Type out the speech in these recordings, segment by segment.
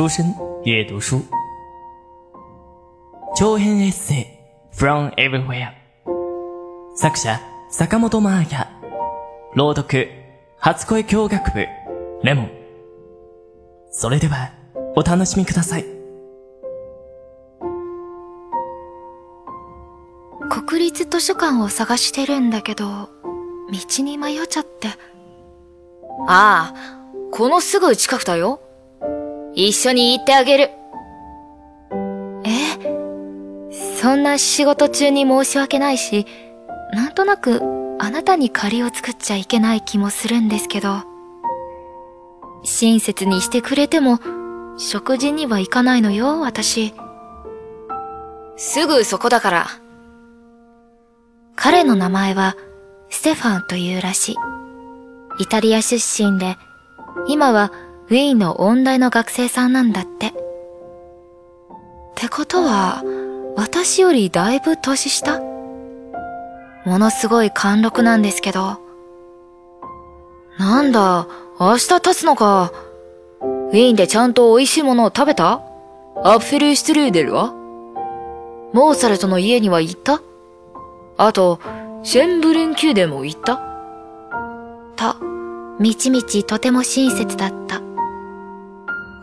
书生阅读书，長編エッセイ。From Everywhere 作者坂本真綾朗読初恋教学部。レモン。それではお楽しみください。国立図書館を探してるんだけど道に迷っちゃって。ああこのすぐ近くだよ一緒に行ってあげる。え？そんな仕事中に申し訳ないしなんとなくあなたに借りを作っちゃいけない気もするんですけど。親切にしてくれても食事には行かないのよ私。すぐそこだから。彼の名前はステファンというらしい。イタリア出身で今はウィーンの音大の学生さんなんだって。ってことは、私よりだいぶ年下？ものすごい貫禄なんですけど。なんだ、明日経つのか。ウィーンでちゃんと美味しいものを食べた？アッフェルシュトゥルーデルは？モーツァルトの家には行った？あと、シェンブルン宮殿も行った？と、みちみちとても親切だった。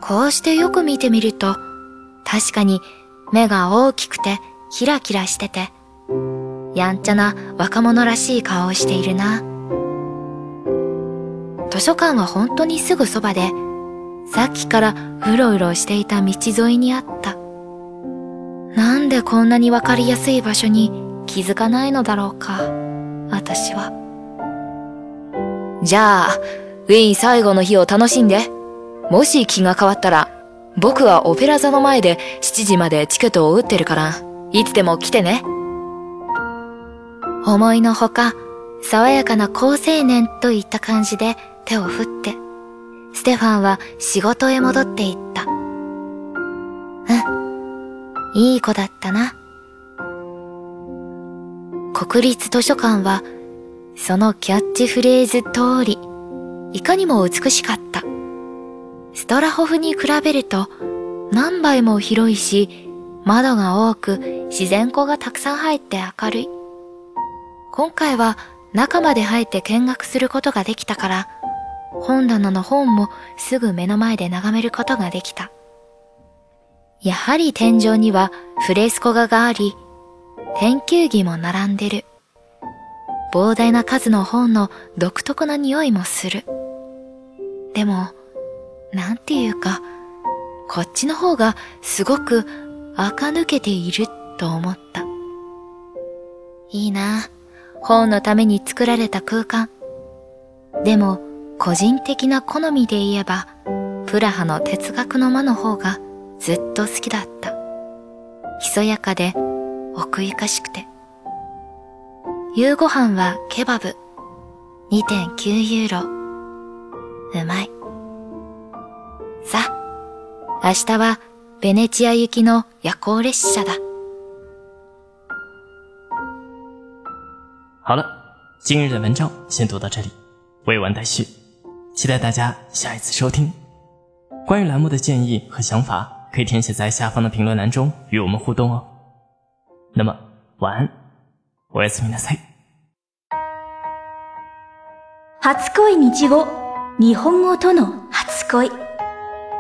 こうしてよく見てみると、確かに目が大きくてキラキラしてて、やんちゃな若者らしい顔をしているな。図書館は本当にすぐそばで、さっきからうろうろしていた道沿いにあった。なんでこんなにわかりやすい場所に気づかないのだろうか、私は。じゃあ、ウィーン最後の日を楽しんで。もし気が変わったら、僕はオペラ座の前で7時までチケットを打ってるから、いつでも来てね。思いのほか、爽やかな好青年といった感じで手を振って、ステファンは仕事へ戻っていった。うん。いい子だったな。国立図書館は、そのキャッチフレーズ通り、いかにも美しかった。ストラホフに比べると何倍も広いし、窓が多く自然光がたくさん入って明るい。今回は中まで入って見学することができたから、本棚の本もすぐ目の前で眺めることができた。やはり天井にはフレスコ画があり、天球儀も並んでる。膨大な数の本の独特な匂いもする。でも、なんていうか、こっちの方がすごく垢抜けていると思った。いいな、本のために作られた空間。でも、個人的な好みで言えば、プラハの哲学の間の方がずっと好きだった。ひそやかで奥ゆかしくて。夕ご飯はケバブ。2.9ユーロ。うまい。明日はベネチア行きの夜行列车だ。好了，今日的文章先读到这里，未完待续，期待大家下一次收听。关于栏目的建议和想法，可以填写在下方的评论栏中与我们互动哦。那么，晚安，おやすみなさい。初恋日語、日本語との初恋。